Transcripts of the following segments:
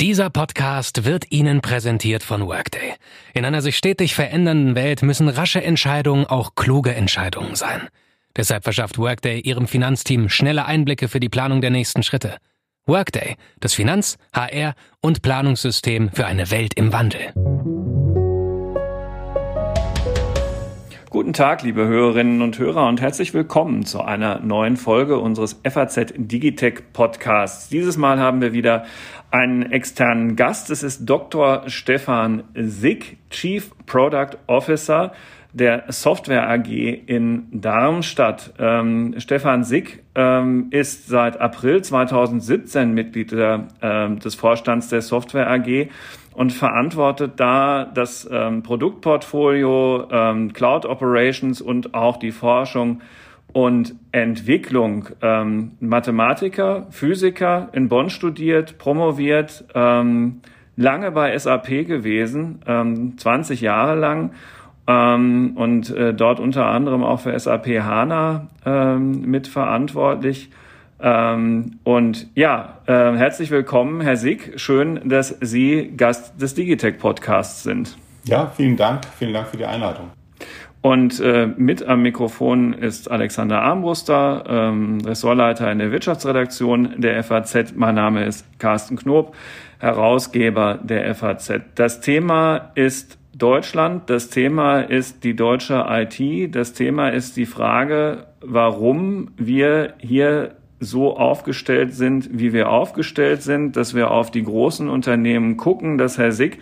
Dieser Podcast wird Ihnen präsentiert von Workday. In einer sich stetig verändernden Welt müssen rasche Entscheidungen auch kluge Entscheidungen sein. Deshalb verschafft Workday Ihrem Finanzteam schnelle Einblicke für die Planung der nächsten Schritte. Workday, das Finanz-, HR- und Planungssystem für eine Welt im Wandel. Guten Tag, liebe Hörerinnen und Hörer und herzlich willkommen zu einer neuen Folge unseres FAZ Digitech Podcasts. Dieses Mal haben wir wieder einen externen Gast. Es ist Dr. Stefan Sick, Chief Product Officer der Software AG in Darmstadt. Ähm, Stefan Sick ähm, ist seit April 2017 Mitglied der, äh, des Vorstands der Software AG und verantwortet da das ähm, Produktportfolio, ähm, Cloud Operations und auch die Forschung und Entwicklung. Ähm, Mathematiker, Physiker in Bonn studiert, promoviert, ähm, lange bei SAP gewesen, ähm, 20 Jahre lang ähm, und äh, dort unter anderem auch für SAP HANA ähm, mitverantwortlich. Ähm, und ja, äh, herzlich willkommen, Herr Sieg. Schön, dass Sie Gast des Digitech Podcasts sind. Ja, vielen Dank. Vielen Dank für die Einladung. Und äh, mit am Mikrofon ist Alexander Armbruster, ähm, Ressortleiter in der Wirtschaftsredaktion der FAZ. Mein Name ist Carsten Knob, Herausgeber der FAZ. Das Thema ist Deutschland. Das Thema ist die deutsche IT. Das Thema ist die Frage, warum wir hier so aufgestellt sind, wie wir aufgestellt sind, dass wir auf die großen Unternehmen gucken, dass Herr Sick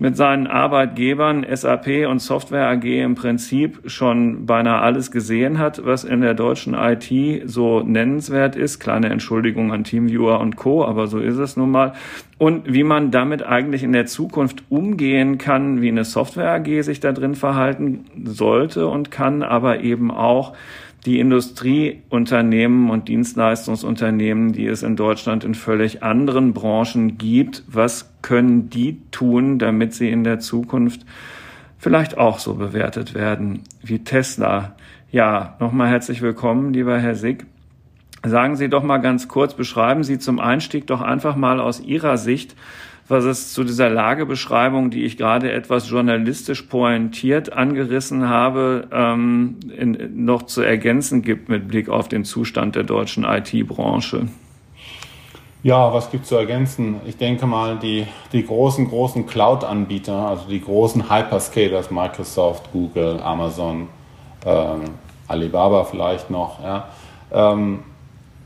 mit seinen Arbeitgebern SAP und Software AG im Prinzip schon beinahe alles gesehen hat, was in der deutschen IT so nennenswert ist. Kleine Entschuldigung an Teamviewer und Co., aber so ist es nun mal. Und wie man damit eigentlich in der Zukunft umgehen kann, wie eine Software AG sich da drin verhalten sollte und kann, aber eben auch die Industrieunternehmen und Dienstleistungsunternehmen, die es in Deutschland in völlig anderen Branchen gibt, was können die tun, damit sie in der Zukunft vielleicht auch so bewertet werden wie Tesla? Ja, nochmal herzlich willkommen, lieber Herr Sick. Sagen Sie doch mal ganz kurz, beschreiben Sie zum Einstieg doch einfach mal aus Ihrer Sicht, was es zu dieser Lagebeschreibung, die ich gerade etwas journalistisch pointiert angerissen habe, ähm, in, noch zu ergänzen gibt mit Blick auf den Zustand der deutschen IT-Branche. Ja, was gibt zu ergänzen? Ich denke mal, die, die großen, großen Cloud-Anbieter, also die großen Hyperscalers, Microsoft, Google, Amazon, ähm, Alibaba vielleicht noch, ja, ähm,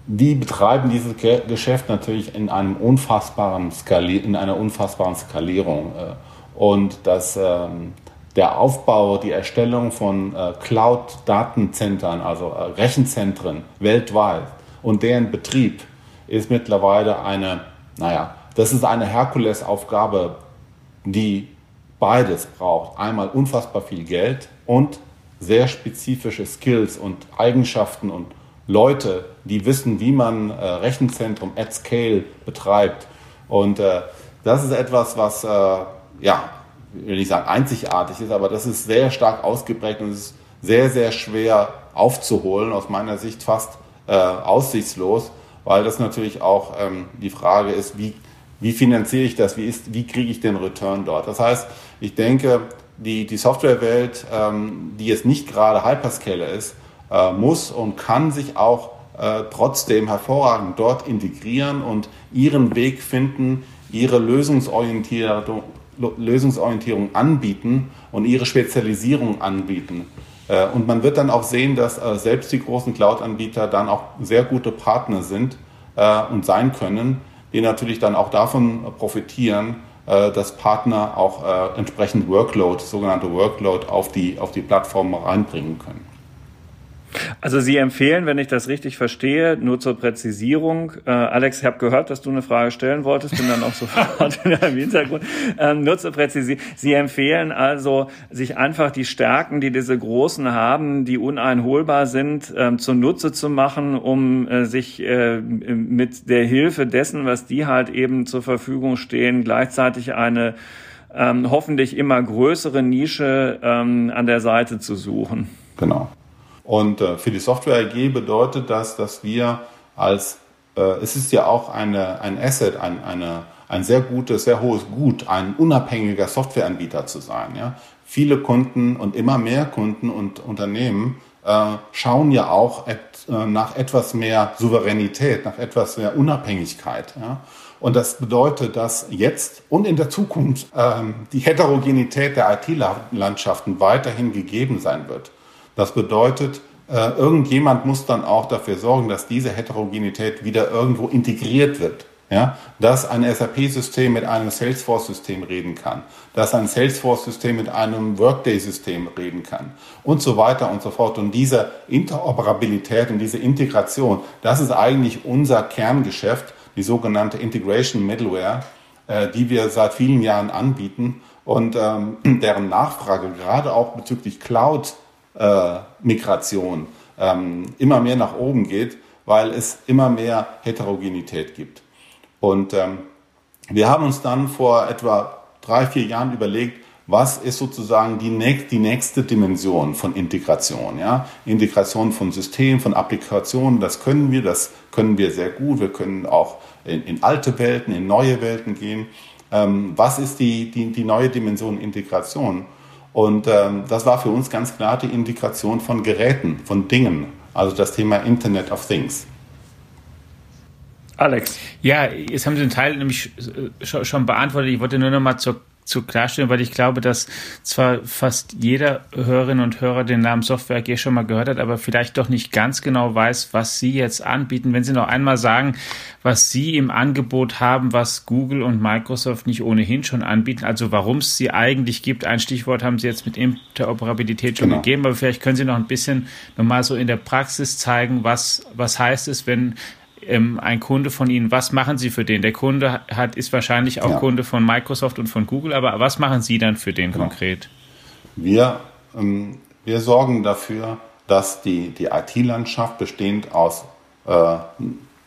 die betreiben dieses Geschäft natürlich in einem unfassbaren Skali in einer unfassbaren Skalierung. Äh, und das, ähm, der Aufbau, die Erstellung von äh, Cloud-Datenzentren, also äh, Rechenzentren weltweit und deren Betrieb ist mittlerweile eine, naja, das ist eine Herkulesaufgabe, die beides braucht. Einmal unfassbar viel Geld und sehr spezifische Skills und Eigenschaften und Leute, die wissen, wie man äh, Rechenzentrum at scale betreibt. Und äh, das ist etwas, was, äh, ja, will ich sagen, einzigartig ist, aber das ist sehr stark ausgeprägt und es ist sehr, sehr schwer aufzuholen, aus meiner Sicht fast äh, aussichtslos, weil das natürlich auch ähm, die Frage ist, wie, wie finanziere ich das, wie, ist, wie kriege ich den Return dort. Das heißt, ich denke, die, die Softwarewelt, ähm, die jetzt nicht gerade Hyperscaler ist, äh, muss und kann sich auch äh, trotzdem hervorragend dort integrieren und ihren Weg finden, ihre Lösungsorientierung, Lösungsorientierung anbieten und ihre Spezialisierung anbieten. Äh, und man wird dann auch sehen, dass äh, selbst die großen Cloud-Anbieter dann auch sehr gute Partner sind äh, und sein können, die natürlich dann auch davon profitieren, dass Partner auch entsprechend Workload, sogenannte Workload auf die, auf die Plattform reinbringen können. Also Sie empfehlen, wenn ich das richtig verstehe, nur zur Präzisierung. Äh, Alex, ich habe gehört, dass du eine Frage stellen wolltest, bin dann auch sofort deinem Hintergrund. Ähm, nur zur Präzisierung. Sie empfehlen also, sich einfach die Stärken, die diese Großen haben, die uneinholbar sind, ähm, zunutze zu machen, um äh, sich äh, mit der Hilfe dessen, was die halt eben zur Verfügung stehen, gleichzeitig eine ähm, hoffentlich immer größere Nische ähm, an der Seite zu suchen. Genau. Und äh, für die Software AG bedeutet das, dass wir als äh, es ist ja auch eine, ein Asset, ein, eine, ein sehr gutes, sehr hohes Gut, ein unabhängiger Softwareanbieter zu sein. Ja? Viele Kunden und immer mehr Kunden und Unternehmen äh, schauen ja auch et, äh, nach etwas mehr Souveränität, nach etwas mehr Unabhängigkeit. Ja? Und das bedeutet, dass jetzt und in der Zukunft ähm, die Heterogenität der IT-Landschaften weiterhin gegeben sein wird. Das bedeutet, äh, irgendjemand muss dann auch dafür sorgen, dass diese Heterogenität wieder irgendwo integriert wird. Ja, dass ein SAP-System mit einem Salesforce-System reden kann, dass ein Salesforce-System mit einem Workday-System reden kann und so weiter und so fort. Und diese Interoperabilität und diese Integration, das ist eigentlich unser Kerngeschäft, die sogenannte Integration Middleware, äh, die wir seit vielen Jahren anbieten und ähm, deren Nachfrage gerade auch bezüglich Cloud-Migration äh, ähm, immer mehr nach oben geht, weil es immer mehr Heterogenität gibt. Und ähm, wir haben uns dann vor etwa drei, vier Jahren überlegt, was ist sozusagen die, nächste, die nächste Dimension von Integration. Ja? Integration von Systemen, von Applikationen, das können wir, das können wir sehr gut. Wir können auch in, in alte Welten, in neue Welten gehen. Ähm, was ist die, die, die neue Dimension Integration? Und ähm, das war für uns ganz klar die Integration von Geräten, von Dingen, also das Thema Internet of Things. Alex. Ja, jetzt haben Sie den Teil nämlich schon beantwortet. Ich wollte nur noch mal zur zu klarstellen, weil ich glaube, dass zwar fast jeder Hörerin und Hörer den Namen Software AG schon mal gehört hat, aber vielleicht doch nicht ganz genau weiß, was Sie jetzt anbieten. Wenn Sie noch einmal sagen, was Sie im Angebot haben, was Google und Microsoft nicht ohnehin schon anbieten, also warum es sie eigentlich gibt. Ein Stichwort haben Sie jetzt mit Interoperabilität schon genau. gegeben, aber vielleicht können Sie noch ein bisschen nochmal so in der Praxis zeigen, was, was heißt es, wenn ähm, ein Kunde von Ihnen, was machen Sie für den? Der Kunde hat, ist wahrscheinlich auch ja. Kunde von Microsoft und von Google, aber was machen Sie dann für den genau. konkret? Wir, ähm, wir sorgen dafür, dass die, die IT-Landschaft bestehend aus äh,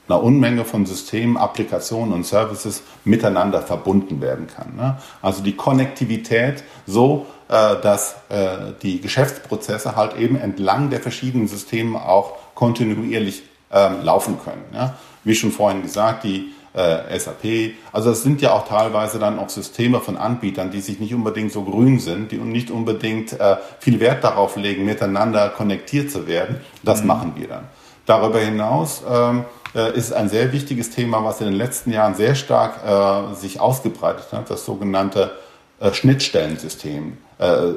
einer Unmenge von Systemen, Applikationen und Services miteinander verbunden werden kann. Ne? Also die Konnektivität so, äh, dass äh, die Geschäftsprozesse halt eben entlang der verschiedenen Systeme auch kontinuierlich ähm, laufen können. Ja? Wie schon vorhin gesagt, die äh, SAP, also es sind ja auch teilweise dann auch Systeme von Anbietern, die sich nicht unbedingt so grün sind, die nicht unbedingt äh, viel Wert darauf legen, miteinander konnektiert zu werden. Das mhm. machen wir dann. Darüber hinaus ähm, äh, ist ein sehr wichtiges Thema, was in den letzten Jahren sehr stark äh, sich ausgebreitet hat, das sogenannte äh, Schnittstellensystem, äh, äh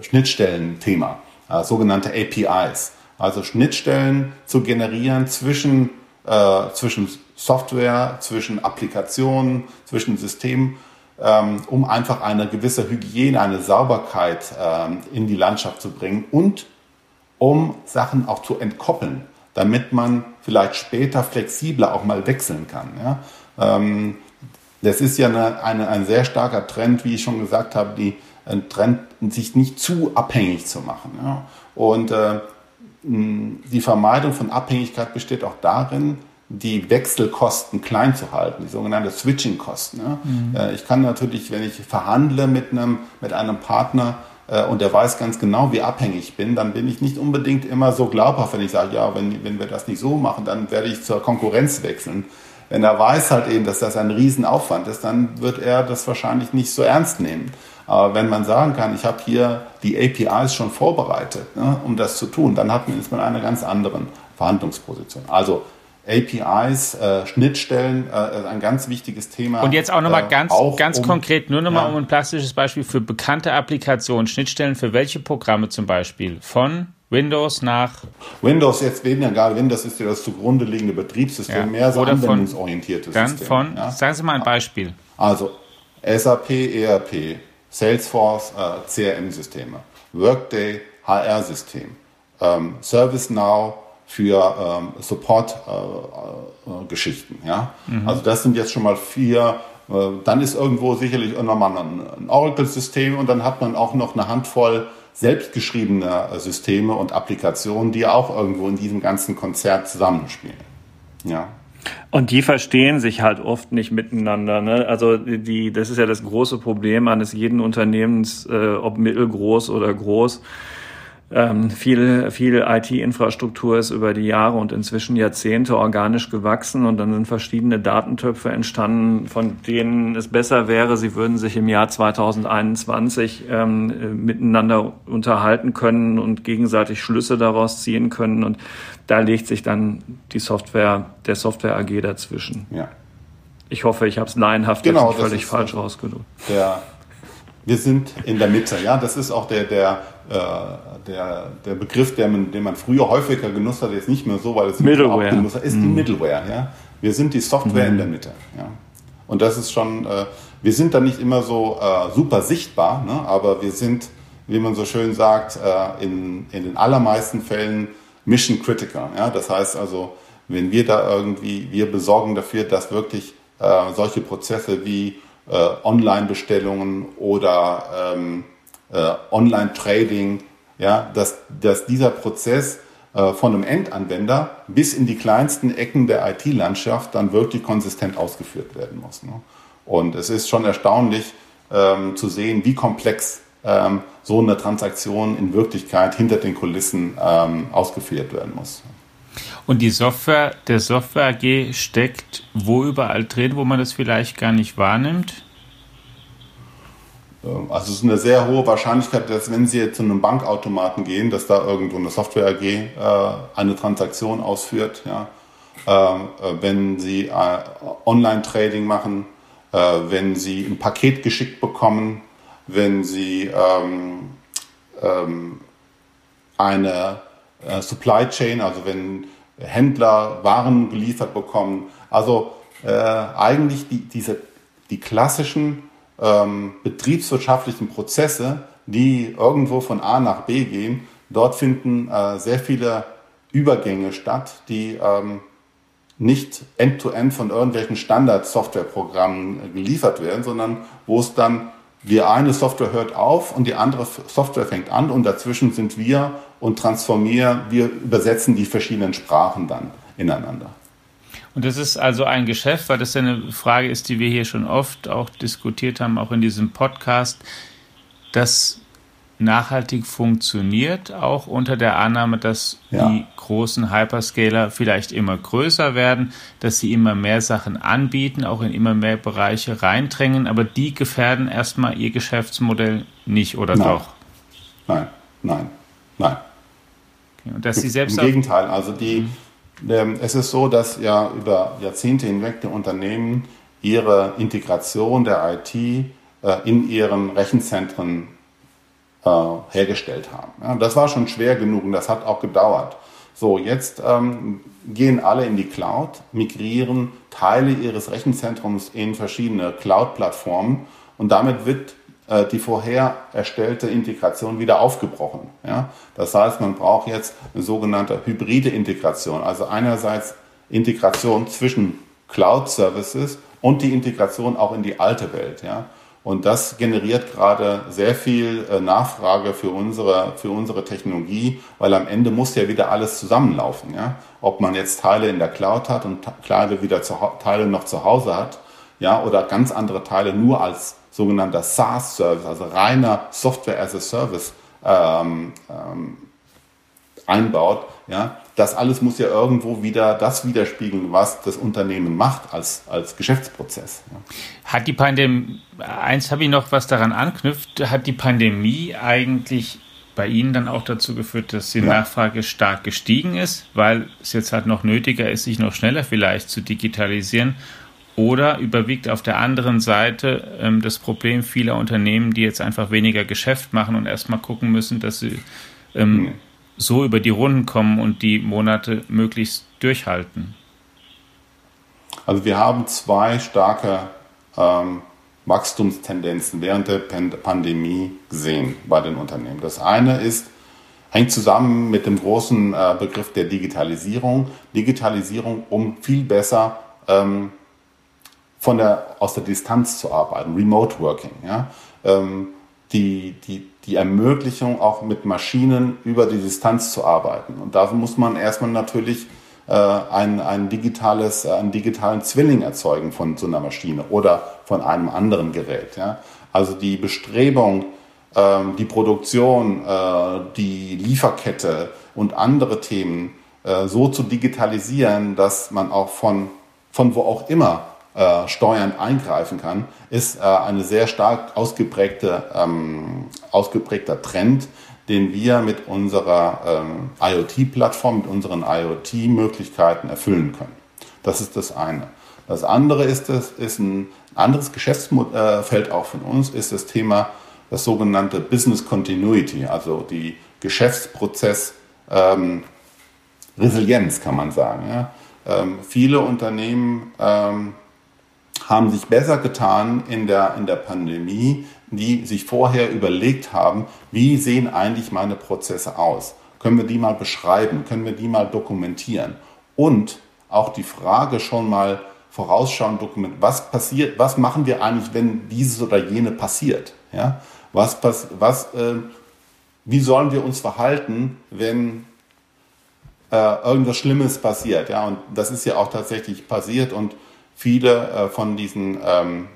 Schnittstellenthema, äh, sogenannte APIs also Schnittstellen zu generieren zwischen, äh, zwischen Software, zwischen Applikationen, zwischen Systemen, ähm, um einfach eine gewisse Hygiene, eine Sauberkeit ähm, in die Landschaft zu bringen und um Sachen auch zu entkoppeln, damit man vielleicht später flexibler auch mal wechseln kann. Ja? Ähm, das ist ja eine, eine, ein sehr starker Trend, wie ich schon gesagt habe, die, ein Trend, sich nicht zu abhängig zu machen. Ja? Und äh, die Vermeidung von Abhängigkeit besteht auch darin, die Wechselkosten klein zu halten, die sogenannte Switching-Kosten. Ja. Mhm. Äh, ich kann natürlich, wenn ich verhandle mit einem, mit einem Partner äh, und der weiß ganz genau, wie abhängig ich bin, dann bin ich nicht unbedingt immer so glaubhaft, wenn ich sage, ja, wenn, wenn wir das nicht so machen, dann werde ich zur Konkurrenz wechseln. Wenn er weiß halt eben, dass das ein Riesenaufwand ist, dann wird er das wahrscheinlich nicht so ernst nehmen. Aber wenn man sagen kann, ich habe hier die APIs schon vorbereitet, ne, um das zu tun, dann hat man, ist man in einer ganz anderen Verhandlungsposition. Also APIs, äh, Schnittstellen, äh, ein ganz wichtiges Thema. Und jetzt auch nochmal äh, ganz, ganz um, konkret, nur nochmal ja. um ein plastisches Beispiel für bekannte Applikationen, Schnittstellen für welche Programme zum Beispiel? Von Windows nach Windows jetzt weniger gar Windows ist ja das zugrunde liegende Betriebssystem, ja. mehr so Oder anwendungsorientiertes dann System. Dann von, ja? sagen Sie mal ein Beispiel. Also SAP, ERP, Salesforce äh, CRM-Systeme, Workday HR-System, ähm, ServiceNow für ähm, Support-Geschichten. Äh, äh, ja? Mhm. Also das sind jetzt schon mal vier. Äh, dann ist irgendwo sicherlich nochmal ein, ein Oracle-System und dann hat man auch noch eine Handvoll selbstgeschriebener Systeme und Applikationen, die auch irgendwo in diesem ganzen Konzert zusammenspielen. Ja. Und die verstehen sich halt oft nicht miteinander. Ne? Also die, das ist ja das große Problem eines jeden Unternehmens, äh, ob mittelgroß oder groß. Ähm, viel, viel IT-Infrastruktur ist über die Jahre und inzwischen Jahrzehnte organisch gewachsen und dann sind verschiedene Datentöpfe entstanden, von denen es besser wäre, sie würden sich im Jahr 2021 ähm, miteinander unterhalten können und gegenseitig Schlüsse daraus ziehen können und da legt sich dann die Software, der Software AG dazwischen. Ja. Ich hoffe, ich habe es laienhaft genau, völlig falsch rausgedrückt. Wir sind in der Mitte, ja. Das ist auch der, der, der, der Begriff, der man, den man früher häufiger genutzt hat, jetzt nicht mehr so, weil es Middleware. Genutzt hat, ist mhm. die Middleware, ja. Wir sind die Software mhm. in der Mitte, ja. Und das ist schon, äh, wir sind da nicht immer so äh, super sichtbar, ne? aber wir sind, wie man so schön sagt, äh, in, in den allermeisten Fällen Mission Critical. Ja? Das heißt also, wenn wir da irgendwie, wir besorgen dafür, dass wirklich äh, solche Prozesse wie äh, Online-Bestellungen oder ähm, äh, Online-Trading, ja, dass, dass dieser Prozess äh, von einem Endanwender bis in die kleinsten Ecken der IT-Landschaft dann wirklich konsistent ausgeführt werden muss. Ne? Und es ist schon erstaunlich ähm, zu sehen, wie komplex ähm, so eine Transaktion in Wirklichkeit hinter den Kulissen ähm, ausgeführt werden muss. Und die Software, der Software AG steckt wo überall drin, wo man das vielleicht gar nicht wahrnimmt? Ähm, also es ist eine sehr hohe Wahrscheinlichkeit, dass wenn Sie jetzt zu einem Bankautomaten gehen, dass da irgendwo eine Software AG äh, eine Transaktion ausführt. Ja? Ähm, äh, wenn Sie äh, Online-Trading machen, äh, wenn Sie ein Paket geschickt bekommen, wenn Sie ähm, ähm, eine äh, Supply Chain, also wenn Händler Waren geliefert bekommen. Also äh, eigentlich die, diese, die klassischen ähm, betriebswirtschaftlichen Prozesse, die irgendwo von A nach B gehen, dort finden äh, sehr viele Übergänge statt, die ähm, nicht end-to-end -end von irgendwelchen Standard-Softwareprogrammen geliefert werden, sondern wo es dann die eine Software hört auf und die andere Software fängt an und dazwischen sind wir und transformieren, wir übersetzen die verschiedenen Sprachen dann ineinander. Und das ist also ein Geschäft, weil das ja eine Frage ist, die wir hier schon oft auch diskutiert haben, auch in diesem Podcast, dass nachhaltig funktioniert, auch unter der Annahme, dass ja. die großen Hyperscaler vielleicht immer größer werden, dass sie immer mehr Sachen anbieten, auch in immer mehr Bereiche reindrängen, aber die gefährden erstmal ihr Geschäftsmodell nicht, oder nein. doch? Nein, nein, nein. Okay. Und dass sie selbst Im Gegenteil, also die, mhm. Es ist so, dass ja über Jahrzehnte hinweg die Unternehmen ihre Integration der IT äh, in ihren Rechenzentren äh, hergestellt haben. Das war schon schwer genug und das hat auch gedauert. So, jetzt ähm, gehen alle in die Cloud, migrieren Teile ihres Rechenzentrums in verschiedene Cloud-Plattformen und damit wird die vorher erstellte Integration wieder aufgebrochen. Ja? Das heißt, man braucht jetzt eine sogenannte hybride Integration, also einerseits Integration zwischen Cloud-Services und die Integration auch in die alte Welt. Ja? Und das generiert gerade sehr viel äh, Nachfrage für unsere, für unsere Technologie, weil am Ende muss ja wieder alles zusammenlaufen. Ja? Ob man jetzt Teile in der Cloud hat und Teile wieder zu, Teile noch zu Hause hat, ja, oder ganz andere Teile nur als sogenannter SaaS-Service, also reiner Software as a Service ähm, ähm, einbaut, ja, das alles muss ja irgendwo wieder das widerspiegeln, was das Unternehmen macht als, als Geschäftsprozess. Ja. Hat die Pandemie, eins habe ich noch, was daran anknüpft, hat die Pandemie eigentlich bei Ihnen dann auch dazu geführt, dass die ja. Nachfrage stark gestiegen ist, weil es jetzt halt noch nötiger ist, sich noch schneller vielleicht zu digitalisieren? Oder überwiegt auf der anderen Seite ähm, das Problem vieler Unternehmen, die jetzt einfach weniger Geschäft machen und erstmal gucken müssen, dass sie ähm, so über die Runden kommen und die Monate möglichst durchhalten? Also wir haben zwei starke ähm, Wachstumstendenzen während der Pandemie gesehen bei den Unternehmen. Das eine ist, hängt zusammen mit dem großen äh, Begriff der Digitalisierung. Digitalisierung, um viel besser ähm, von der, aus der Distanz zu arbeiten, Remote Working. Ja? Ähm, die, die, die Ermöglichung, auch mit Maschinen über die Distanz zu arbeiten. Und dafür muss man erstmal natürlich äh, ein, ein digitales, äh, einen digitalen Zwilling erzeugen von so einer Maschine oder von einem anderen Gerät. Ja? Also die Bestrebung, ähm, die Produktion, äh, die Lieferkette und andere Themen äh, so zu digitalisieren, dass man auch von, von wo auch immer äh, Steuern eingreifen kann, ist äh, eine sehr stark ausgeprägte, ähm, ausgeprägter Trend, den wir mit unserer ähm, IoT-Plattform, mit unseren IoT-Möglichkeiten erfüllen können. Das ist das eine. Das andere ist, das, ist ein anderes Geschäftsfeld auch von uns, ist das Thema, das sogenannte Business Continuity, also die Geschäftsprozess ähm, Resilienz, kann man sagen. Ja. Ähm, viele Unternehmen ähm, haben sich besser getan in der, in der Pandemie, die sich vorher überlegt haben, wie sehen eigentlich meine Prozesse aus? Können wir die mal beschreiben? Können wir die mal dokumentieren? Und auch die Frage schon mal vorausschauen, dokumentieren, was passiert, was machen wir eigentlich, wenn dieses oder jene passiert? Ja? Was, was, äh, wie sollen wir uns verhalten, wenn äh, irgendwas Schlimmes passiert? Ja? Und das ist ja auch tatsächlich passiert und viele äh, von diesen ähm,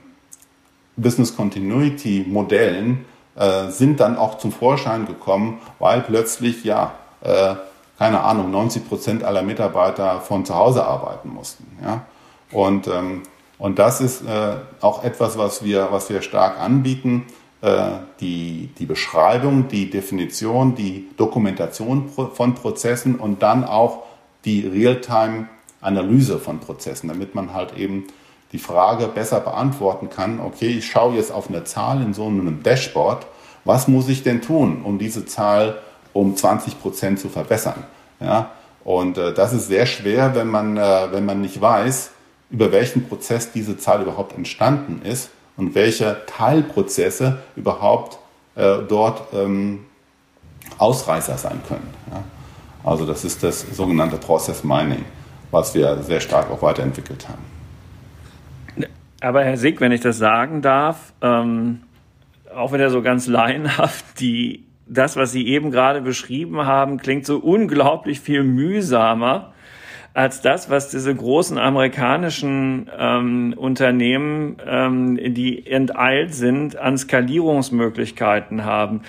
Business Continuity Modellen äh, sind dann auch zum Vorschein gekommen, weil plötzlich, ja, äh, keine Ahnung, 90 Prozent aller Mitarbeiter von zu Hause arbeiten mussten. Ja? Und, ähm, und das ist äh, auch etwas, was wir, was wir stark anbieten. Äh, die, die Beschreibung, die Definition, die Dokumentation von Prozessen und dann auch die Realtime Analyse von Prozessen, damit man halt eben die Frage besser beantworten kann, okay, ich schaue jetzt auf eine Zahl in so einem Dashboard, was muss ich denn tun, um diese Zahl um 20 Prozent zu verbessern? Ja? Und äh, das ist sehr schwer, wenn man, äh, wenn man nicht weiß, über welchen Prozess diese Zahl überhaupt entstanden ist und welche Teilprozesse überhaupt äh, dort ähm, Ausreißer sein können. Ja? Also das ist das sogenannte Process Mining was wir sehr stark auch weiterentwickelt haben. Aber Herr Sick, wenn ich das sagen darf, ähm, auch wieder so ganz laienhaft, die, das, was Sie eben gerade beschrieben haben, klingt so unglaublich viel mühsamer als das, was diese großen amerikanischen ähm, Unternehmen, ähm, die enteilt sind, an Skalierungsmöglichkeiten haben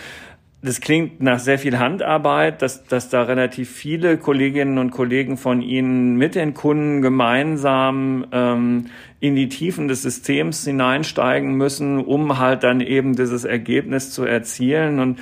das klingt nach sehr viel Handarbeit, dass, dass da relativ viele Kolleginnen und Kollegen von Ihnen mit den Kunden gemeinsam ähm, in die Tiefen des Systems hineinsteigen müssen, um halt dann eben dieses Ergebnis zu erzielen. Und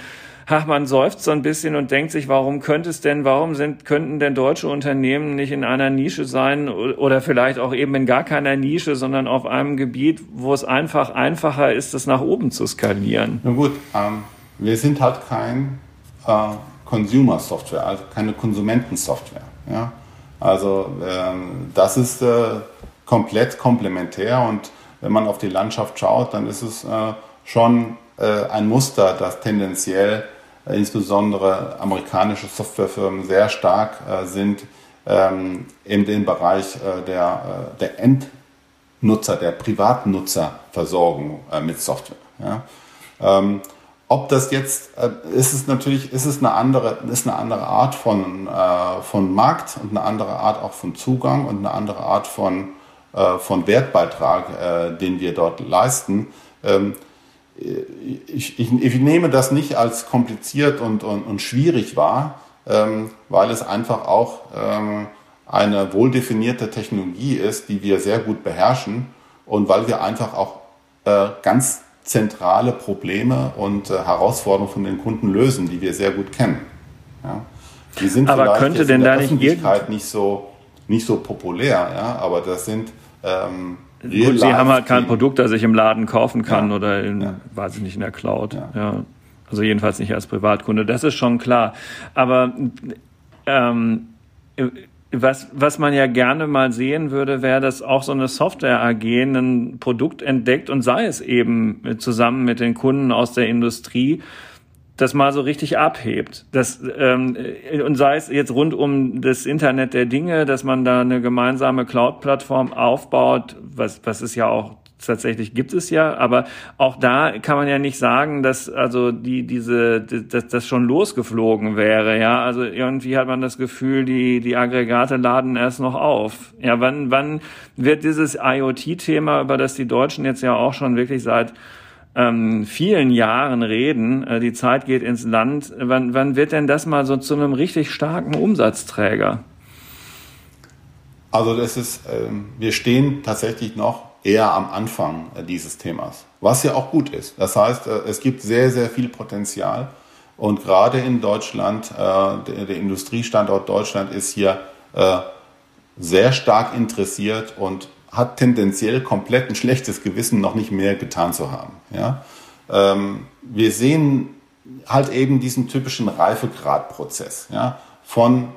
ach, man seufzt so ein bisschen und denkt sich, warum könnte es denn, warum sind, könnten denn deutsche Unternehmen nicht in einer Nische sein oder vielleicht auch eben in gar keiner Nische, sondern auf einem Gebiet, wo es einfach einfacher ist, das nach oben zu skalieren? Na gut, ähm wir sind halt kein äh, Consumer-Software, also keine Konsumentensoftware. Ja? Also ähm, das ist äh, komplett komplementär und wenn man auf die Landschaft schaut, dann ist es äh, schon äh, ein Muster, das tendenziell äh, insbesondere amerikanische Softwarefirmen sehr stark äh, sind ähm, in dem Bereich der, der Endnutzer, der Privatnutzerversorgung mit Software. Ja? Ähm, ob das jetzt, äh, ist es natürlich, ist es eine andere, ist eine andere Art von, äh, von Markt und eine andere Art auch von Zugang und eine andere Art von, äh, von Wertbeitrag, äh, den wir dort leisten. Ähm, ich, ich, ich, nehme das nicht als kompliziert und, und, und schwierig wahr, ähm, weil es einfach auch ähm, eine wohldefinierte Technologie ist, die wir sehr gut beherrschen und weil wir einfach auch äh, ganz zentrale Probleme und äh, Herausforderungen von den Kunden lösen, die wir sehr gut kennen. Ja? Die sind aber vielleicht könnte denn in der da Öffentlichkeit nicht so nicht so populär, ja, aber das sind ähm, Gut, Sie haben halt kein Produkt, das ich im Laden kaufen kann ja. oder in, ja. weiß ich nicht, in der Cloud. Ja. ja. Also jedenfalls nicht als Privatkunde. Das ist schon klar. Aber ähm, was, was man ja gerne mal sehen würde, wäre, dass auch so eine Software AG ein Produkt entdeckt und sei es eben zusammen mit den Kunden aus der Industrie, das mal so richtig abhebt. Das, ähm, und sei es jetzt rund um das Internet der Dinge, dass man da eine gemeinsame Cloud-Plattform aufbaut, was, was es ja auch tatsächlich gibt es ja, aber auch da kann man ja nicht sagen, dass also die diese dass das schon losgeflogen wäre, ja, also irgendwie hat man das Gefühl, die die Aggregate laden erst noch auf. Ja, wann wann wird dieses IoT Thema, über das die Deutschen jetzt ja auch schon wirklich seit ähm, vielen Jahren reden, äh, die Zeit geht ins Land. Wann, wann wird denn das mal so zu einem richtig starken Umsatzträger? Also das ist, ähm, wir stehen tatsächlich noch eher am Anfang äh, dieses Themas, was ja auch gut ist. Das heißt, äh, es gibt sehr, sehr viel Potenzial und gerade in Deutschland, äh, der, Industriestandort Deutschland ist hier sehr stark interessiert und hat tendenziell komplett ein schlechtes Gewissen, noch nicht mehr getan zu haben. Ja? Ähm, wir sehen halt eben diesen typischen Reifegradprozess ja? von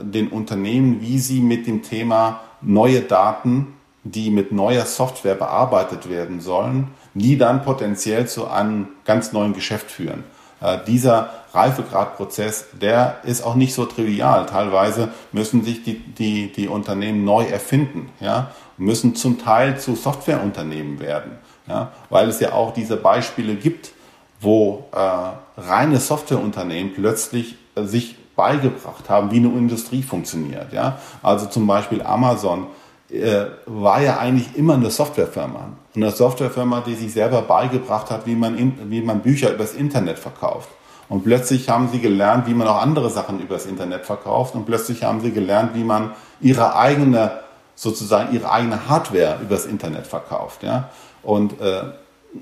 den Unternehmen, wie sie mit dem Thema neue Daten, die mit neuer Software bearbeitet werden sollen, die dann potenziell zu einem ganz neuen Geschäft führen. Äh, dieser Reifegradprozess, der ist auch nicht so trivial. Teilweise müssen sich die, die, die Unternehmen neu erfinden, ja, müssen zum Teil zu Softwareunternehmen werden, ja, weil es ja auch diese Beispiele gibt, wo äh, reine Softwareunternehmen plötzlich äh, sich beigebracht haben, wie eine Industrie funktioniert. Ja? Also zum Beispiel Amazon äh, war ja eigentlich immer eine Softwarefirma. Eine Softwarefirma, die sich selber beigebracht hat, wie man, in, wie man Bücher übers Internet verkauft. Und plötzlich haben sie gelernt, wie man auch andere Sachen übers Internet verkauft. Und plötzlich haben sie gelernt, wie man ihre eigene, sozusagen ihre eigene Hardware übers Internet verkauft. Ja? Und äh,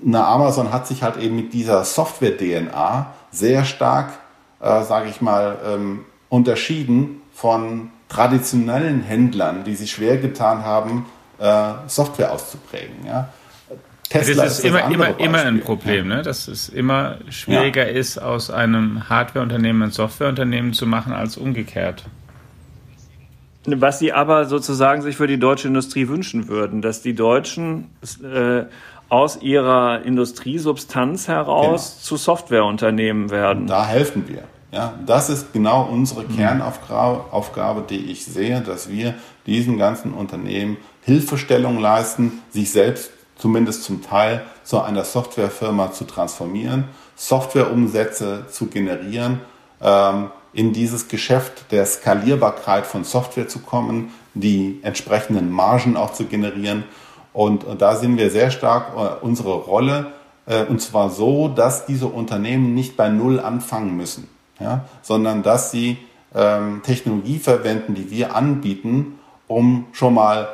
eine Amazon hat sich halt eben mit dieser Software-DNA sehr stark, äh, sage ich mal, ähm, unterschieden von traditionellen Händlern, die sich schwer getan haben, äh, Software auszuprägen. Ja? Tesla das ist, ist immer, immer, immer ein Problem, ja. ne? dass es immer schwieriger ja. ist, aus einem Hardwareunternehmen ein Softwareunternehmen zu machen, als umgekehrt. Was sie aber sozusagen sich für die deutsche Industrie wünschen würden, dass die Deutschen äh, aus ihrer Industriesubstanz heraus genau. zu Softwareunternehmen werden. Da helfen wir. Ja, das ist genau unsere mhm. Kernaufgabe, die ich sehe, dass wir diesen ganzen Unternehmen Hilfestellung leisten, sich selbst zumindest zum Teil zu einer Softwarefirma zu transformieren, Softwareumsätze zu generieren, ähm, in dieses Geschäft der Skalierbarkeit von Software zu kommen, die entsprechenden Margen auch zu generieren. Und da sehen wir sehr stark äh, unsere Rolle, äh, und zwar so, dass diese Unternehmen nicht bei Null anfangen müssen ja, sondern dass sie ähm, Technologie verwenden, die wir anbieten, um schon mal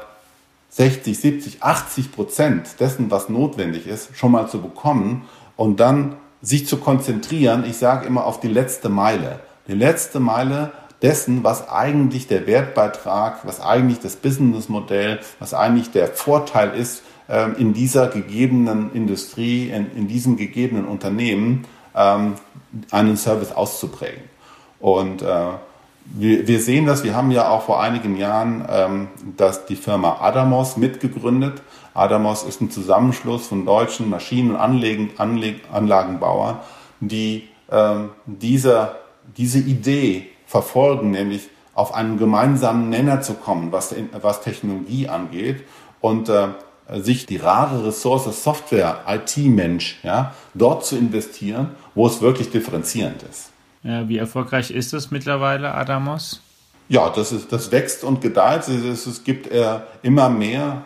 60, 70, 80 Prozent dessen, was notwendig ist, schon mal zu bekommen und dann sich zu konzentrieren, ich sage immer auf die letzte Meile. Die letzte Meile dessen, was eigentlich der Wertbeitrag, was eigentlich das Businessmodell, was eigentlich der Vorteil ist ähm, in dieser gegebenen Industrie, in, in diesem gegebenen Unternehmen, ähm, einen Service auszuprägen. Und äh, wir, wir, sehen das, wir haben ja auch vor einigen Jahren ähm, dass die Firma Adamos mitgegründet. Adamos ist ein Zusammenschluss von deutschen Maschinen- und Anlegen, Anleg, Anlagenbauern, die ähm, diese, diese Idee verfolgen, nämlich auf einen gemeinsamen Nenner zu kommen, was, was Technologie angeht und äh, sich die rare Ressource Software, IT-Mensch, ja, dort zu investieren, wo es wirklich differenzierend ist. Ja, wie erfolgreich ist das mittlerweile, Adamos? Ja, das, ist, das wächst und gedeiht. Es, es gibt äh, immer mehr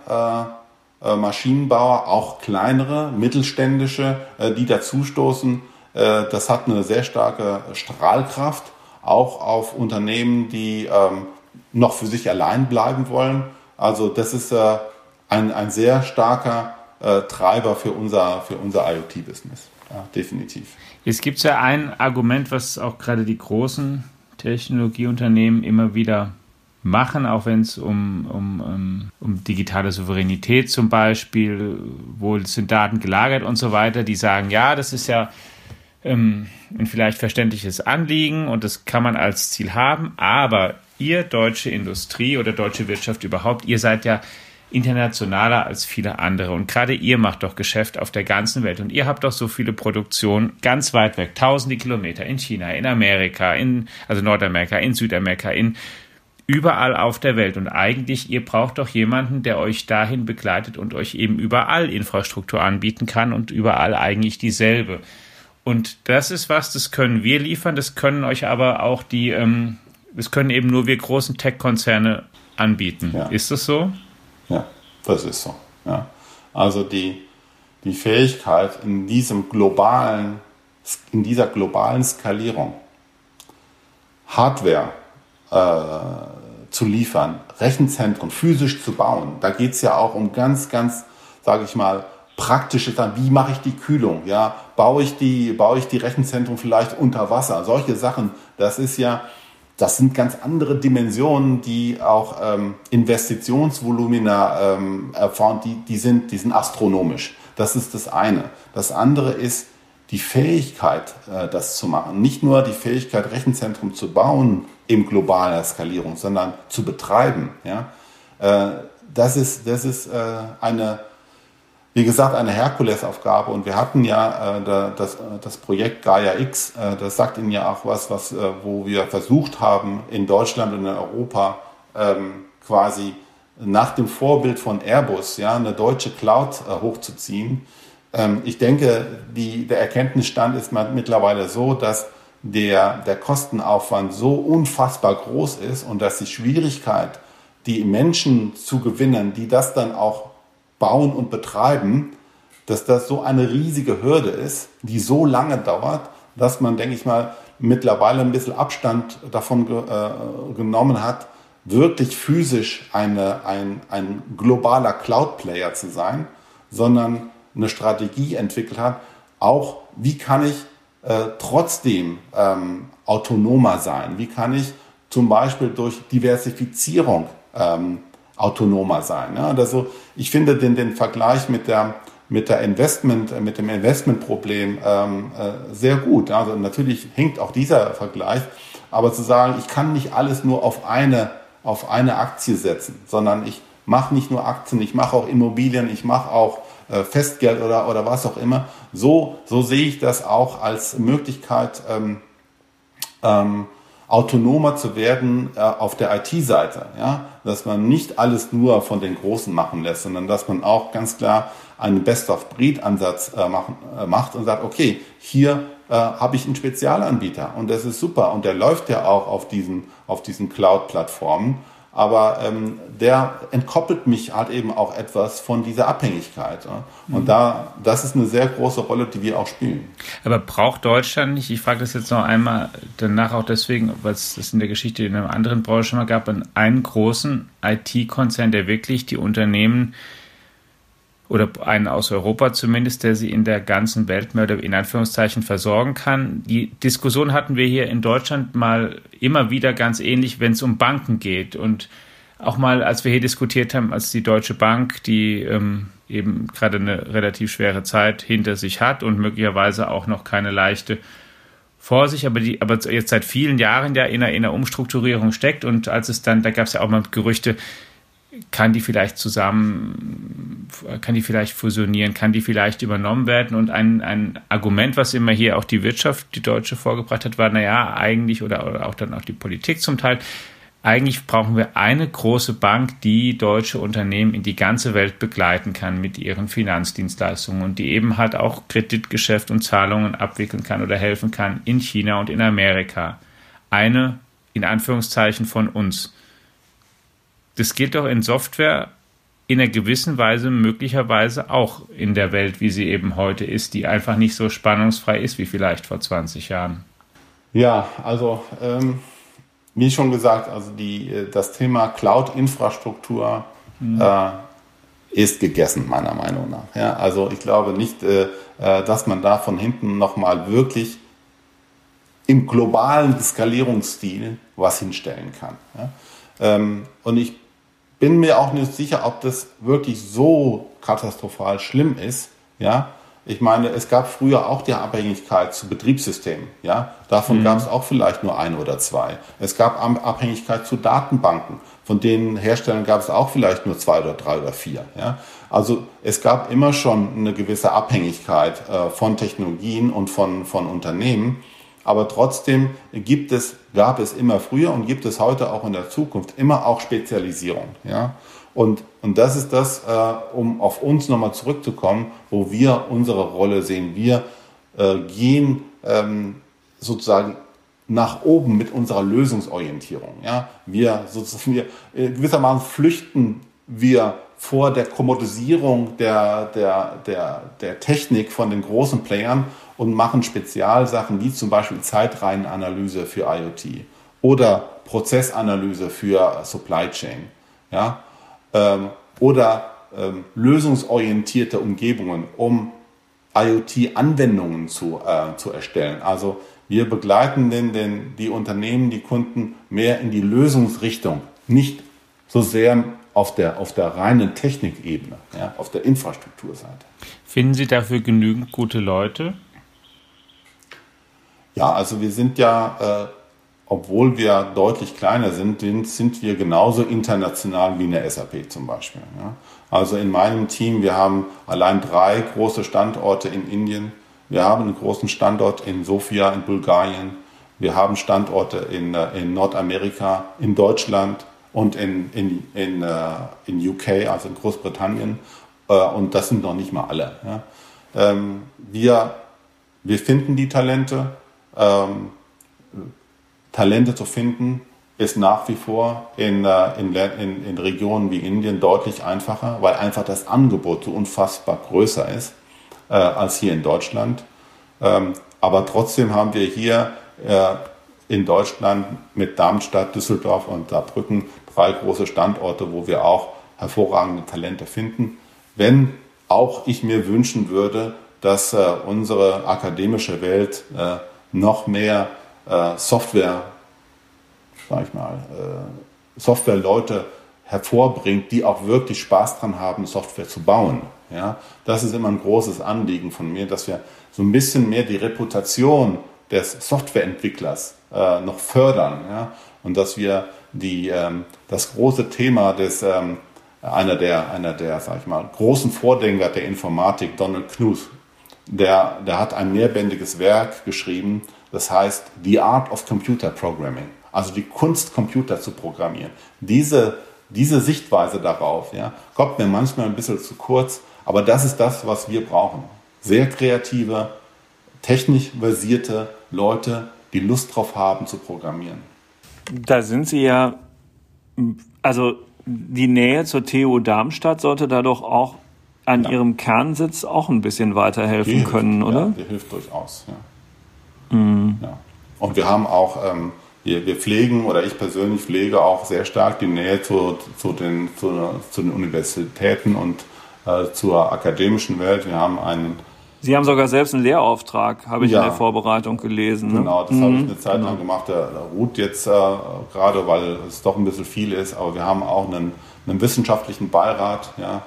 äh, äh, Maschinenbauer, auch kleinere, mittelständische, äh, die dazustoßen. Äh, das hat eine sehr starke Strahlkraft, auch auf Unternehmen, die ähm, noch für sich allein bleiben wollen. Also das ist äh, ein, ein sehr starker äh, Treiber für unser, für unser IoT-Business. Ja, definitiv. Es gibt ja ein Argument, was auch gerade die großen Technologieunternehmen immer wieder machen, auch wenn es um, um, um, um, digitale Souveränität zum Beispiel, wo sind Daten gelagert und so weiter, die sagen, ja, das ist ja ähm, ein vielleicht verständliches Anliegen und das kann man als Ziel haben, aber ihr deutsche Industrie oder deutsche Wirtschaft überhaupt, ihr seid ja internationaler als viele andere. Und gerade ihr macht doch Geschäft auf der ganzen Welt. Und ihr habt doch so viele Produktionen ganz weit weg, tausende Kilometer in China, in Amerika, in, also Nordamerika, in Südamerika, in überall auf der Welt. Und eigentlich, ihr braucht doch jemanden, der euch dahin begleitet und euch eben überall Infrastruktur anbieten kann und überall eigentlich dieselbe. Und das ist was, das können wir liefern, das können euch aber auch die, ähm, das können eben nur wir großen Tech-Konzerne anbieten. Ja. Ist das so? Ja, das ist so. Ja. Also die, die Fähigkeit in diesem globalen, in dieser globalen Skalierung Hardware äh, zu liefern, Rechenzentren physisch zu bauen. Da geht es ja auch um ganz, ganz, sage ich mal, praktische Sachen. Wie mache ich die Kühlung? Ja, baue ich die, baue ich die Rechenzentren vielleicht unter Wasser? Solche Sachen. Das ist ja, das sind ganz andere Dimensionen, die auch ähm, Investitionsvolumina ähm, erfahren, die, die, sind, die sind astronomisch. Das ist das eine. Das andere ist die Fähigkeit, äh, das zu machen. Nicht nur die Fähigkeit, Rechenzentrum zu bauen im globalen Skalierung, sondern zu betreiben. Ja? Äh, das ist, das ist äh, eine, wie gesagt, eine Herkulesaufgabe. Und wir hatten ja äh, das, das Projekt Gaia X, äh, das sagt Ihnen ja auch was, was äh, wo wir versucht haben, in Deutschland und in Europa ähm, quasi nach dem Vorbild von Airbus ja, eine deutsche Cloud äh, hochzuziehen. Ähm, ich denke, die, der Erkenntnisstand ist mittlerweile so, dass der, der Kostenaufwand so unfassbar groß ist und dass die Schwierigkeit, die Menschen zu gewinnen, die das dann auch bauen und betreiben, dass das so eine riesige Hürde ist, die so lange dauert, dass man, denke ich mal, mittlerweile ein bisschen Abstand davon ge äh, genommen hat, wirklich physisch eine, ein, ein globaler Cloud-Player zu sein, sondern eine Strategie entwickelt hat, auch wie kann ich äh, trotzdem ähm, autonomer sein, wie kann ich zum Beispiel durch Diversifizierung ähm, autonomer sein. Ja? Also ich finde den, den Vergleich mit der mit der Investment, mit dem Investmentproblem ähm, äh, sehr gut. Also natürlich hinkt auch dieser Vergleich, aber zu sagen, ich kann nicht alles nur auf eine auf eine Aktie setzen, sondern ich mache nicht nur Aktien, ich mache auch Immobilien, ich mache auch äh, Festgeld oder, oder was auch immer. So, so sehe ich das auch als Möglichkeit, ähm, ähm, autonomer zu werden äh, auf der IT-Seite. Ja? Dass man nicht alles nur von den Großen machen lässt, sondern dass man auch ganz klar einen Best-of-Breed-Ansatz äh, machen, äh, macht und sagt, okay, hier äh, habe ich einen Spezialanbieter und das ist super und der läuft ja auch auf diesen, auf diesen Cloud-Plattformen. Aber ähm, der entkoppelt mich halt eben auch etwas von dieser Abhängigkeit. Ja? Und mhm. da, das ist eine sehr große Rolle, die wir auch spielen. Aber braucht Deutschland nicht, ich frage das jetzt noch einmal danach auch deswegen, weil es das in der Geschichte in einer anderen Branche schon mal gab, einen großen IT-Konzern, der wirklich die Unternehmen oder einen aus Europa zumindest, der sie in der ganzen Welt mehr oder in Anführungszeichen versorgen kann. Die Diskussion hatten wir hier in Deutschland mal immer wieder ganz ähnlich, wenn es um Banken geht. Und auch mal, als wir hier diskutiert haben, als die Deutsche Bank, die ähm, eben gerade eine relativ schwere Zeit hinter sich hat und möglicherweise auch noch keine leichte vor sich, aber die aber jetzt seit vielen Jahren ja in einer, in einer Umstrukturierung steckt und als es dann, da gab es ja auch mal Gerüchte, kann die vielleicht zusammen, kann die vielleicht fusionieren, kann die vielleicht übernommen werden? Und ein, ein Argument, was immer hier auch die Wirtschaft, die Deutsche vorgebracht hat, war, naja, eigentlich, oder, oder auch dann auch die Politik zum Teil, eigentlich brauchen wir eine große Bank, die deutsche Unternehmen in die ganze Welt begleiten kann mit ihren Finanzdienstleistungen und die eben halt auch Kreditgeschäft und Zahlungen abwickeln kann oder helfen kann in China und in Amerika. Eine, in Anführungszeichen, von uns das gilt doch in Software in einer gewissen Weise möglicherweise auch in der Welt, wie sie eben heute ist, die einfach nicht so spannungsfrei ist wie vielleicht vor 20 Jahren. Ja, also ähm, wie schon gesagt, also die, äh, das Thema Cloud-Infrastruktur mhm. äh, ist gegessen, meiner Meinung nach. Ja, also ich glaube nicht, äh, äh dass man da von hinten nochmal wirklich im globalen Skalierungsstil was hinstellen kann. Ja? Ähm, und ich bin mir auch nicht sicher, ob das wirklich so katastrophal schlimm ist. Ja, ich meine, es gab früher auch die Abhängigkeit zu Betriebssystemen. Ja, davon mhm. gab es auch vielleicht nur ein oder zwei. Es gab Abhängigkeit zu Datenbanken. Von den Herstellern gab es auch vielleicht nur zwei oder drei oder vier. Ja, also es gab immer schon eine gewisse Abhängigkeit äh, von Technologien und von, von Unternehmen. Aber trotzdem gibt es, gab es immer früher und gibt es heute auch in der Zukunft immer auch Spezialisierung. Ja? Und, und das ist das, äh, um auf uns nochmal zurückzukommen, wo wir unsere Rolle sehen. Wir äh, gehen ähm, sozusagen nach oben mit unserer Lösungsorientierung. Ja? Wir sozusagen, wir, äh, gewissermaßen flüchten wir vor der Kommodisierung der, der, der, der Technik von den großen Playern und machen Spezialsachen wie zum Beispiel Zeitreihenanalyse für IoT oder Prozessanalyse für Supply Chain. Ja? Ähm, oder ähm, lösungsorientierte Umgebungen, um IoT-Anwendungen zu, äh, zu erstellen. Also wir begleiten den, den, die Unternehmen, die Kunden mehr in die Lösungsrichtung, nicht so sehr auf der, auf der reinen Technikebene, ja, auf der Infrastrukturseite. Finden Sie dafür genügend gute Leute? Ja, also wir sind ja, äh, obwohl wir deutlich kleiner sind, sind wir genauso international wie eine SAP zum Beispiel. Ja. Also in meinem Team, wir haben allein drei große Standorte in Indien, wir haben einen großen Standort in Sofia in Bulgarien, wir haben Standorte in, äh, in Nordamerika, in Deutschland, und in, in, in, uh, in UK, also in Großbritannien. Uh, und das sind noch nicht mal alle. Ähm, wir, wir finden die Talente. Ähm, Talente zu finden ist nach wie vor in, uh, in, in, in Regionen wie Indien deutlich einfacher, weil einfach das Angebot so unfassbar größer ist als hier in Deutschland. Ähm, aber trotzdem haben wir hier in Deutschland mit Darmstadt, Düsseldorf und Saarbrücken drei große Standorte, wo wir auch hervorragende Talente finden. Wenn auch ich mir wünschen würde, dass äh, unsere akademische Welt äh, noch mehr äh, Software, sag ich mal, äh, Softwareleute hervorbringt, die auch wirklich Spaß dran haben, Software zu bauen. Ja, das ist immer ein großes Anliegen von mir, dass wir so ein bisschen mehr die Reputation des Softwareentwicklers äh, noch fördern. Ja, und dass wir die, ähm, das große Thema des, ähm, einer der, einer der, sag ich mal, großen Vordenker der Informatik, Donald Knuth, der, der hat ein mehrbändiges Werk geschrieben, das heißt The Art of Computer Programming, also die Kunst, Computer zu programmieren. Diese, diese Sichtweise darauf ja, kommt mir manchmal ein bisschen zu kurz, aber das ist das, was wir brauchen. Sehr kreative, technisch versierte Leute, die Lust drauf haben zu programmieren da sind Sie ja, also die Nähe zur TU Darmstadt sollte da doch auch an ja. Ihrem Kernsitz auch ein bisschen weiterhelfen die können, hilft, oder? Ja, die hilft durchaus, ja. Mhm. ja. Und wir haben auch, ähm, wir, wir, pflegen oder ich persönlich pflege auch sehr stark die Nähe zu, zu, den, zu, zu den Universitäten und äh, zur akademischen Welt. Wir haben einen Sie haben sogar selbst einen Lehrauftrag, habe ich ja, in der Vorbereitung gelesen. Ne? Genau, das mhm. habe ich eine Zeit lang genau. gemacht. Der, ruht jetzt äh, gerade, weil es doch ein bisschen viel ist, aber wir haben auch einen, einen wissenschaftlichen Beirat, ja,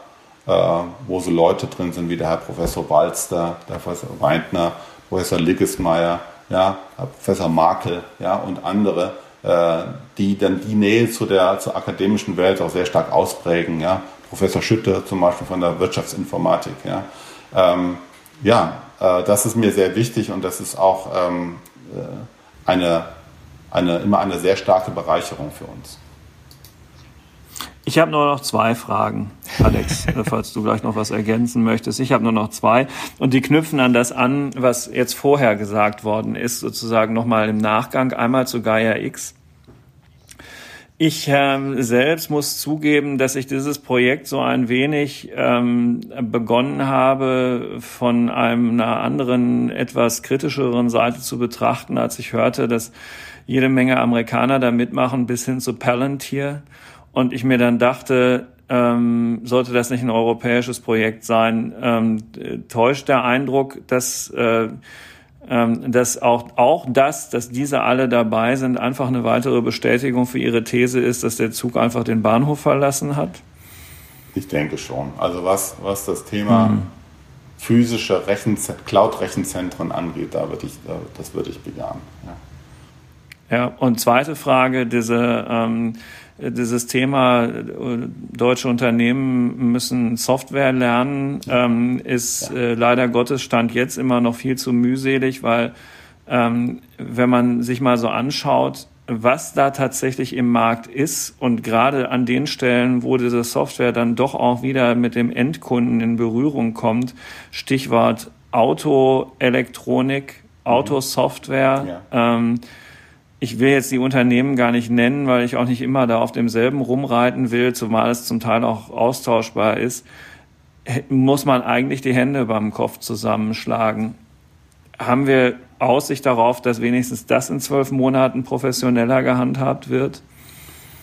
wo so Leute drin sind wie der Herr Professor Balster, der Professor Weintner, Professor Liggesmeier, ja, Herr Professor Makel ja, und andere, äh, die dann die Nähe zu der zur akademischen Welt auch sehr stark ausprägen. Ja. Professor Schütte zum Beispiel von der Wirtschaftsinformatik. Ja. Ähm, ja, äh, das ist mir sehr wichtig und das ist auch ähm, äh, eine, eine, immer eine sehr starke Bereicherung für uns. Ich habe nur noch zwei Fragen, Alex, falls du gleich noch was ergänzen möchtest. Ich habe nur noch zwei und die knüpfen an das an, was jetzt vorher gesagt worden ist, sozusagen nochmal im Nachgang. Einmal zu Gaia X ich ähm, selbst muss zugeben, dass ich dieses Projekt so ein wenig ähm, begonnen habe, von einem, einer anderen, etwas kritischeren Seite zu betrachten, als ich hörte, dass jede Menge Amerikaner da mitmachen, bis hin zu Palantir. Und ich mir dann dachte, ähm, sollte das nicht ein europäisches Projekt sein, ähm, täuscht der Eindruck, dass äh, ähm, dass auch, auch das, dass diese alle dabei sind, einfach eine weitere Bestätigung für ihre These ist, dass der Zug einfach den Bahnhof verlassen hat? Ich denke schon. Also was, was das Thema mhm. physische Cloud-Rechenzentren angeht, da würde ich, das würde ich bejahen. Ja. ja, und zweite Frage, diese ähm, dieses Thema äh, deutsche Unternehmen müssen Software lernen, ähm, ist äh, leider Gottes Stand jetzt immer noch viel zu mühselig, weil ähm, wenn man sich mal so anschaut, was da tatsächlich im Markt ist und gerade an den Stellen, wo diese Software dann doch auch wieder mit dem Endkunden in Berührung kommt, Stichwort Auto, Elektronik, Autosoftware, ja. ähm, ich will jetzt die Unternehmen gar nicht nennen, weil ich auch nicht immer da auf demselben rumreiten will, zumal es zum Teil auch austauschbar ist, muss man eigentlich die Hände beim Kopf zusammenschlagen. Haben wir Aussicht darauf, dass wenigstens das in zwölf Monaten professioneller gehandhabt wird?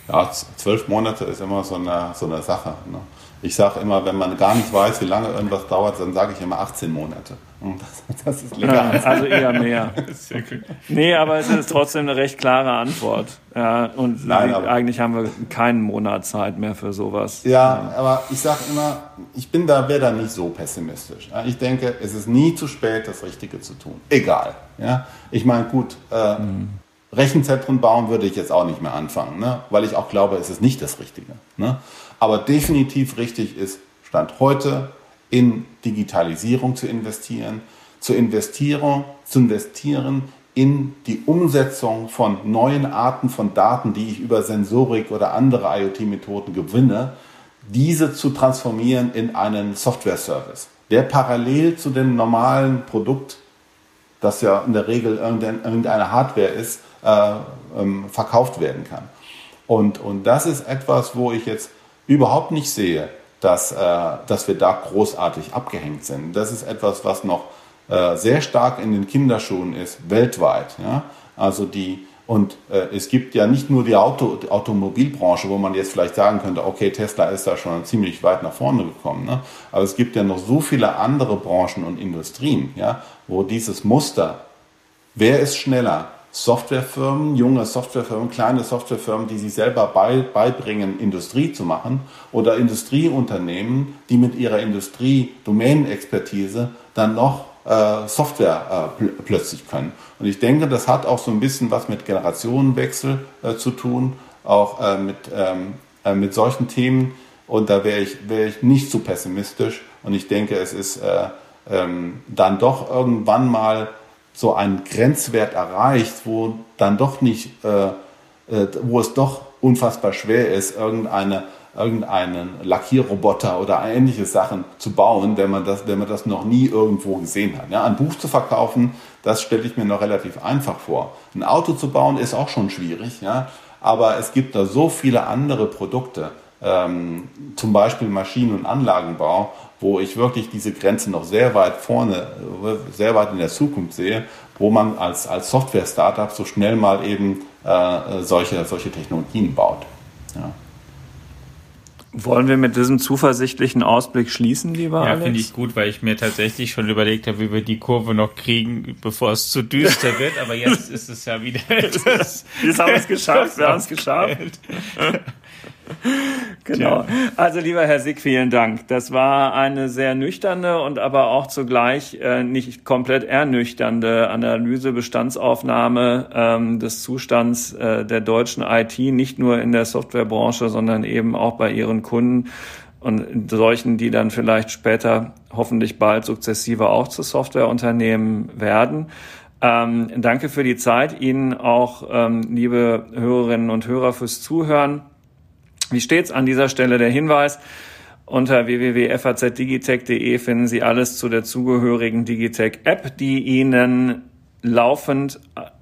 Ja, zwölf Monate ist immer so eine, so eine Sache. Ne? Ich sage immer, wenn man gar nicht weiß, wie lange irgendwas dauert, dann sage ich immer 18 Monate. Das, das ist legal. Ja, also eher mehr. nee, aber es ist trotzdem eine recht klare Antwort. Ja, und Nein, eigentlich haben wir keinen Monat Zeit mehr für sowas. Ja, aber ich sage immer, ich bin da, wäre da nicht so pessimistisch. Ich denke, es ist nie zu spät, das Richtige zu tun. Egal. Ja? Ich meine, gut, äh, mhm. Rechenzentren bauen würde ich jetzt auch nicht mehr anfangen, ne? weil ich auch glaube, es ist nicht das Richtige. Ne? Aber definitiv richtig ist, Stand heute, in Digitalisierung zu investieren, zu investieren, zu investieren in die Umsetzung von neuen Arten von Daten, die ich über Sensorik oder andere IoT-Methoden gewinne, diese zu transformieren in einen Software-Service, der parallel zu dem normalen Produkt, das ja in der Regel irgendeine Hardware ist, ähm, verkauft werden kann. Und, und das ist etwas, wo ich jetzt überhaupt nicht sehe, dass, äh, dass wir da großartig abgehängt sind. Das ist etwas, was noch äh, sehr stark in den Kinderschuhen ist, weltweit. Ja? Also die, und äh, es gibt ja nicht nur die, Auto, die Automobilbranche, wo man jetzt vielleicht sagen könnte, okay, Tesla ist da schon ziemlich weit nach vorne gekommen. Ne? Aber es gibt ja noch so viele andere Branchen und Industrien, ja, wo dieses Muster, wer ist schneller, Softwarefirmen, junge Softwarefirmen, kleine Softwarefirmen, die sich selber bei, beibringen, Industrie zu machen oder Industrieunternehmen, die mit ihrer Industrie-Domänenexpertise dann noch äh, Software äh, pl plötzlich können. Und ich denke, das hat auch so ein bisschen was mit Generationenwechsel äh, zu tun, auch äh, mit, ähm, äh, mit solchen Themen. Und da wäre ich, wär ich nicht zu pessimistisch. Und ich denke, es ist äh, ähm, dann doch irgendwann mal so ein Grenzwert erreicht, wo dann doch nicht, äh, äh, wo es doch unfassbar schwer ist, irgendeine, irgendeinen Lackierroboter oder ähnliche Sachen zu bauen, wenn man das, wenn man das noch nie irgendwo gesehen hat. Ja, ein Buch zu verkaufen, das stelle ich mir noch relativ einfach vor. Ein Auto zu bauen ist auch schon schwierig, ja, aber es gibt da so viele andere Produkte, ähm, zum Beispiel Maschinen- und Anlagenbau, wo ich wirklich diese Grenze noch sehr weit vorne, sehr weit in der Zukunft sehe, wo man als, als Software-Startup so schnell mal eben äh, solche, solche Technologien baut. Ja. Wollen wir mit diesem zuversichtlichen Ausblick schließen, lieber ja, Alex? Ja, finde ich gut, weil ich mir tatsächlich schon überlegt habe, wie wir die Kurve noch kriegen, bevor es zu düster wird. Aber jetzt ist es ja wieder etwas. Jetzt haben wir es geschafft, wir haben es geschafft. genau. Also lieber Herr Sick, vielen Dank. Das war eine sehr nüchterne und aber auch zugleich äh, nicht komplett ernüchternde Analyse, Bestandsaufnahme ähm, des Zustands äh, der deutschen IT, nicht nur in der Softwarebranche, sondern eben auch bei ihren Kunden und solchen, die dann vielleicht später hoffentlich bald sukzessive auch zu Softwareunternehmen werden. Ähm, danke für die Zeit. Ihnen auch, ähm, liebe Hörerinnen und Hörer, fürs Zuhören. Wie stets an dieser Stelle der Hinweis? Unter www.fazdigitech.de finden Sie alles zu der zugehörigen Digitech-App, die Ihnen laufend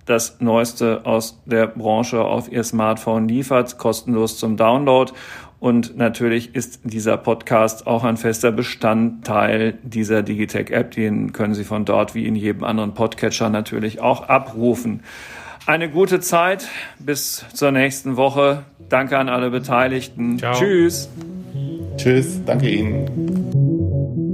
das Neueste aus der Branche auf Ihr Smartphone liefert, kostenlos zum Download. Und natürlich ist dieser Podcast auch ein fester Bestandteil dieser Digitech-App. Den können Sie von dort wie in jedem anderen Podcatcher natürlich auch abrufen. Eine gute Zeit. Bis zur nächsten Woche. Danke an alle Beteiligten. Ciao. Tschüss. Tschüss. Danke Ihnen.